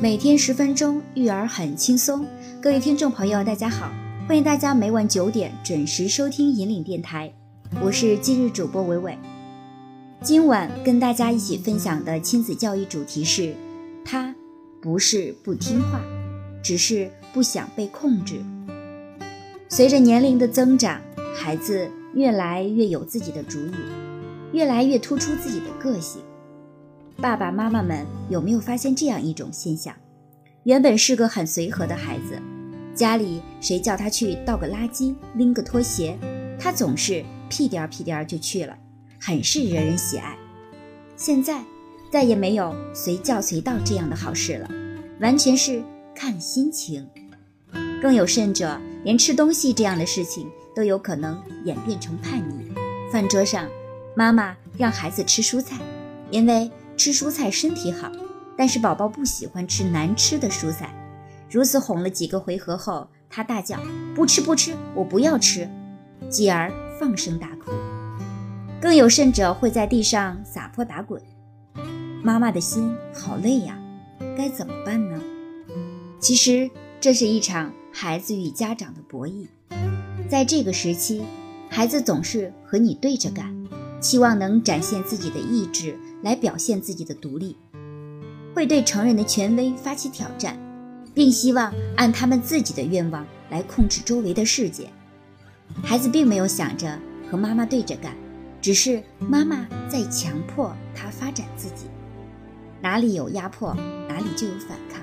每天十分钟，育儿很轻松。各位听众朋友，大家好，欢迎大家每晚九点准时收听引领电台，我是今日主播伟伟。今晚跟大家一起分享的亲子教育主题是：他不是不听话，只是不想被控制。随着年龄的增长，孩子越来越有自己的主意，越来越突出自己的个性。爸爸妈妈们有没有发现这样一种现象？原本是个很随和的孩子，家里谁叫他去倒个垃圾、拎个拖鞋，他总是屁颠儿屁颠儿就去了，很是惹人喜爱。现在再也没有随叫随到这样的好事了，完全是看心情。更有甚者，连吃东西这样的事情都有可能演变成叛逆。饭桌上，妈妈让孩子吃蔬菜，因为。吃蔬菜身体好，但是宝宝不喜欢吃难吃的蔬菜。如此哄了几个回合后，他大叫：“不吃不吃，我不要吃！”继而放声大哭。更有甚者，会在地上撒泼打滚。妈妈的心好累呀，该怎么办呢？其实这是一场孩子与家长的博弈。在这个时期，孩子总是和你对着干，期望能展现自己的意志。来表现自己的独立，会对成人的权威发起挑战，并希望按他们自己的愿望来控制周围的世界。孩子并没有想着和妈妈对着干，只是妈妈在强迫他发展自己。哪里有压迫，哪里就有反抗。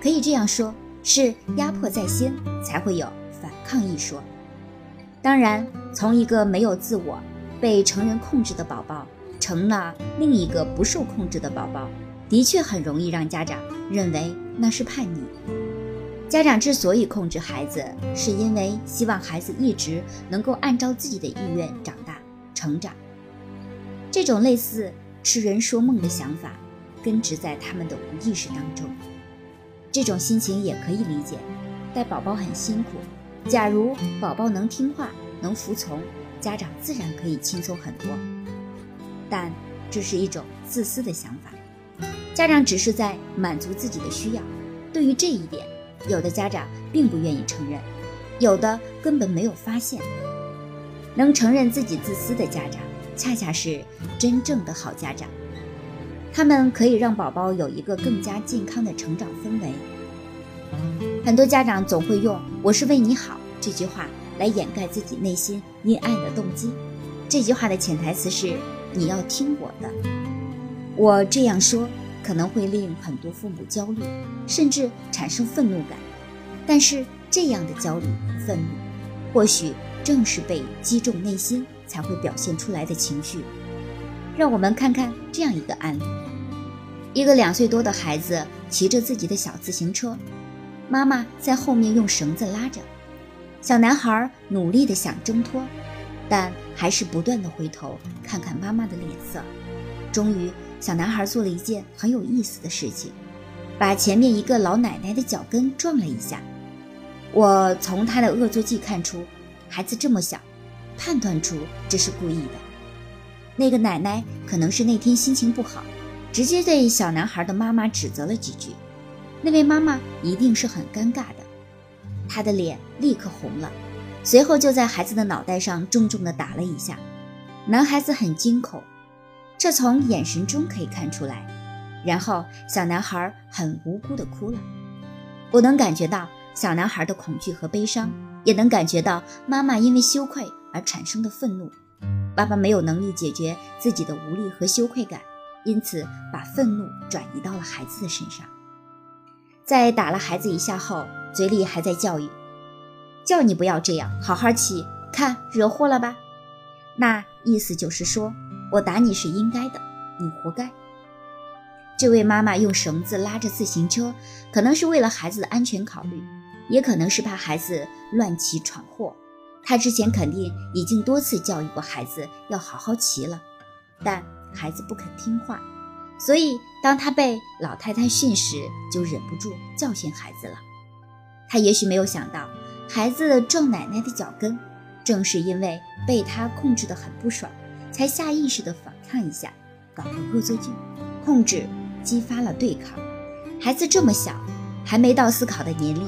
可以这样说，是压迫在先，才会有反抗一说。当然，从一个没有自我、被成人控制的宝宝。成了另一个不受控制的宝宝，的确很容易让家长认为那是叛逆。家长之所以控制孩子，是因为希望孩子一直能够按照自己的意愿长大成长。这种类似痴人说梦的想法，根植在他们的无意识当中。这种心情也可以理解，带宝宝很辛苦。假如宝宝能听话、能服从，家长自然可以轻松很多。但这是一种自私的想法，家长只是在满足自己的需要。对于这一点，有的家长并不愿意承认，有的根本没有发现。能承认自己自私的家长，恰恰是真正的好家长。他们可以让宝宝有一个更加健康的成长氛围。很多家长总会用“我是为你好”这句话来掩盖自己内心阴暗的动机。这句话的潜台词是。你要听我的，我这样说可能会令很多父母焦虑，甚至产生愤怒感。但是这样的焦虑、愤怒，或许正是被击中内心才会表现出来的情绪。让我们看看这样一个案例：一个两岁多的孩子骑着自己的小自行车，妈妈在后面用绳子拉着，小男孩努力地想挣脱。但还是不断的回头看看妈妈的脸色。终于，小男孩做了一件很有意思的事情，把前面一个老奶奶的脚跟撞了一下。我从他的恶作剧看出，孩子这么小，判断出这是故意的。那个奶奶可能是那天心情不好，直接对小男孩的妈妈指责了几句。那位妈妈一定是很尴尬的，他的脸立刻红了。随后就在孩子的脑袋上重重地打了一下，男孩子很惊恐，这从眼神中可以看出来。然后小男孩很无辜地哭了。我能感觉到小男孩的恐惧和悲伤，也能感觉到妈妈因为羞愧而产生的愤怒。爸爸没有能力解决自己的无力和羞愧感，因此把愤怒转移到了孩子的身上。在打了孩子一下后，嘴里还在教育。叫你不要这样，好好骑，看惹祸了吧？那意思就是说，我打你是应该的，你活该。这位妈妈用绳子拉着自行车，可能是为了孩子的安全考虑，也可能是怕孩子乱骑闯祸。她之前肯定已经多次教育过孩子要好好骑了，但孩子不肯听话，所以当她被老太太训时，就忍不住教训孩子了。他也许没有想到。孩子撞奶奶的脚跟，正是因为被他控制得很不爽，才下意识地反抗一下，搞个恶作剧。控制激发了对抗，孩子这么小，还没到思考的年龄，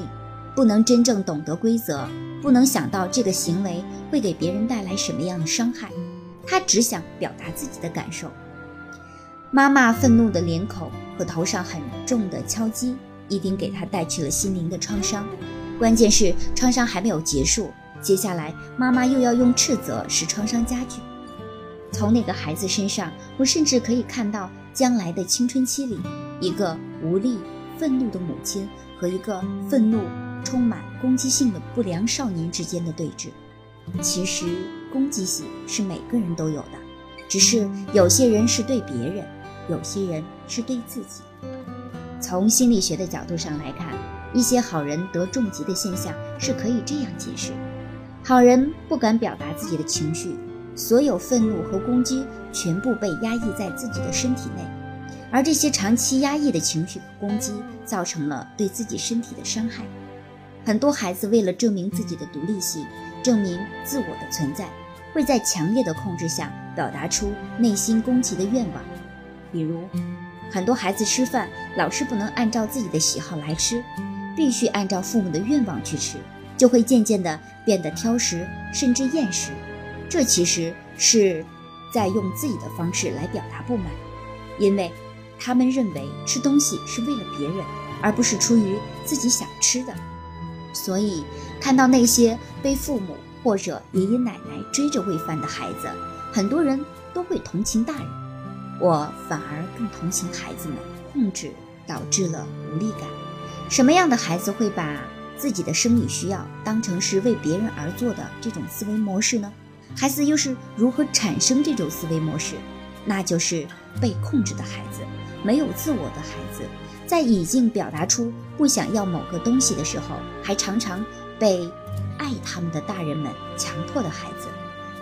不能真正懂得规则，不能想到这个行为会给别人带来什么样的伤害，他只想表达自己的感受。妈妈愤怒的脸孔和头上很重的敲击，一定给他带去了心灵的创伤。关键是创伤还没有结束，接下来妈妈又要用斥责使创伤加剧。从那个孩子身上，我甚至可以看到将来的青春期里，一个无力、愤怒的母亲和一个愤怒、充满攻击性的不良少年之间的对峙。其实，攻击性是每个人都有的，只是有些人是对别人，有些人是对自己。从心理学的角度上来看。一些好人得重疾的现象是可以这样解释：好人不敢表达自己的情绪，所有愤怒和攻击全部被压抑在自己的身体内，而这些长期压抑的情绪和攻击造成了对自己身体的伤害。很多孩子为了证明自己的独立性，证明自我的存在，会在强烈的控制下表达出内心攻击的愿望。比如，很多孩子吃饭老是不能按照自己的喜好来吃。必须按照父母的愿望去吃，就会渐渐地变得挑食，甚至厌食。这其实是在用自己的方式来表达不满，因为他们认为吃东西是为了别人，而不是出于自己想吃的。所以，看到那些被父母或者爷爷奶奶追着喂饭的孩子，很多人都会同情大人。我反而更同情孩子们控制导致了无力感。什么样的孩子会把自己的生理需要当成是为别人而做的这种思维模式呢？孩子又是如何产生这种思维模式？那就是被控制的孩子，没有自我的孩子，在已经表达出不想要某个东西的时候，还常常被爱他们的大人们强迫的孩子。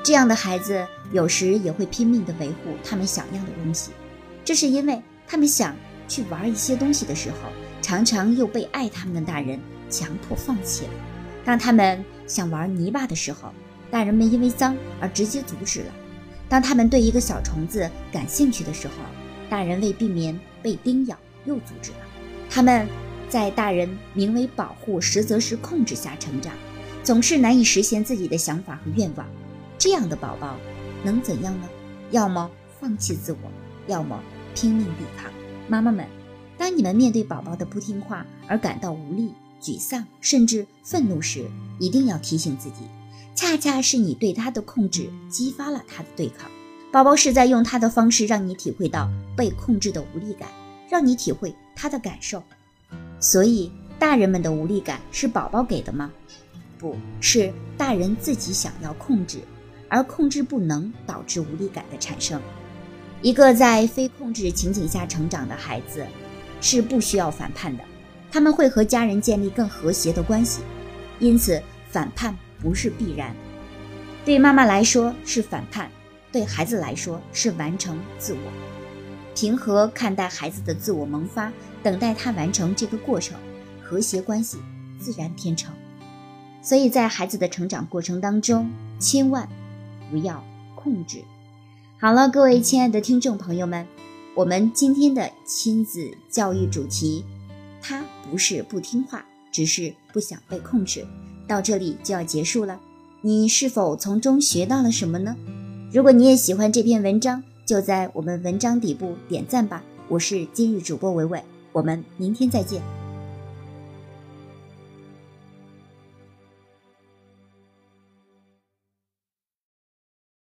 这样的孩子有时也会拼命地维护他们想要的东西，这是因为他们想去玩一些东西的时候。常常又被爱他们的大人强迫放弃了。当他们想玩泥巴的时候，大人们因为脏而直接阻止了；当他们对一个小虫子感兴趣的时候，大人为避免被叮咬又阻止了。他们在大人名为保护，实则是控制下成长，总是难以实现自己的想法和愿望。这样的宝宝能怎样呢？要么放弃自我，要么拼命抵抗。妈妈们。当你们面对宝宝的不听话而感到无力、沮丧，甚至愤怒时，一定要提醒自己，恰恰是你对他的控制激发了他的对抗。宝宝是在用他的方式让你体会到被控制的无力感，让你体会他的感受。所以，大人们的无力感是宝宝给的吗？不是，大人自己想要控制，而控制不能导致无力感的产生。一个在非控制情景下成长的孩子。是不需要反叛的，他们会和家人建立更和谐的关系，因此反叛不是必然。对妈妈来说是反叛，对孩子来说是完成自我。平和看待孩子的自我萌发，等待他完成这个过程，和谐关系自然天成。所以在孩子的成长过程当中，千万不要控制。好了，各位亲爱的听众朋友们。我们今天的亲子教育主题，他不是不听话，只是不想被控制。到这里就要结束了，你是否从中学到了什么呢？如果你也喜欢这篇文章，就在我们文章底部点赞吧。我是今日主播伟伟，我们明天再见。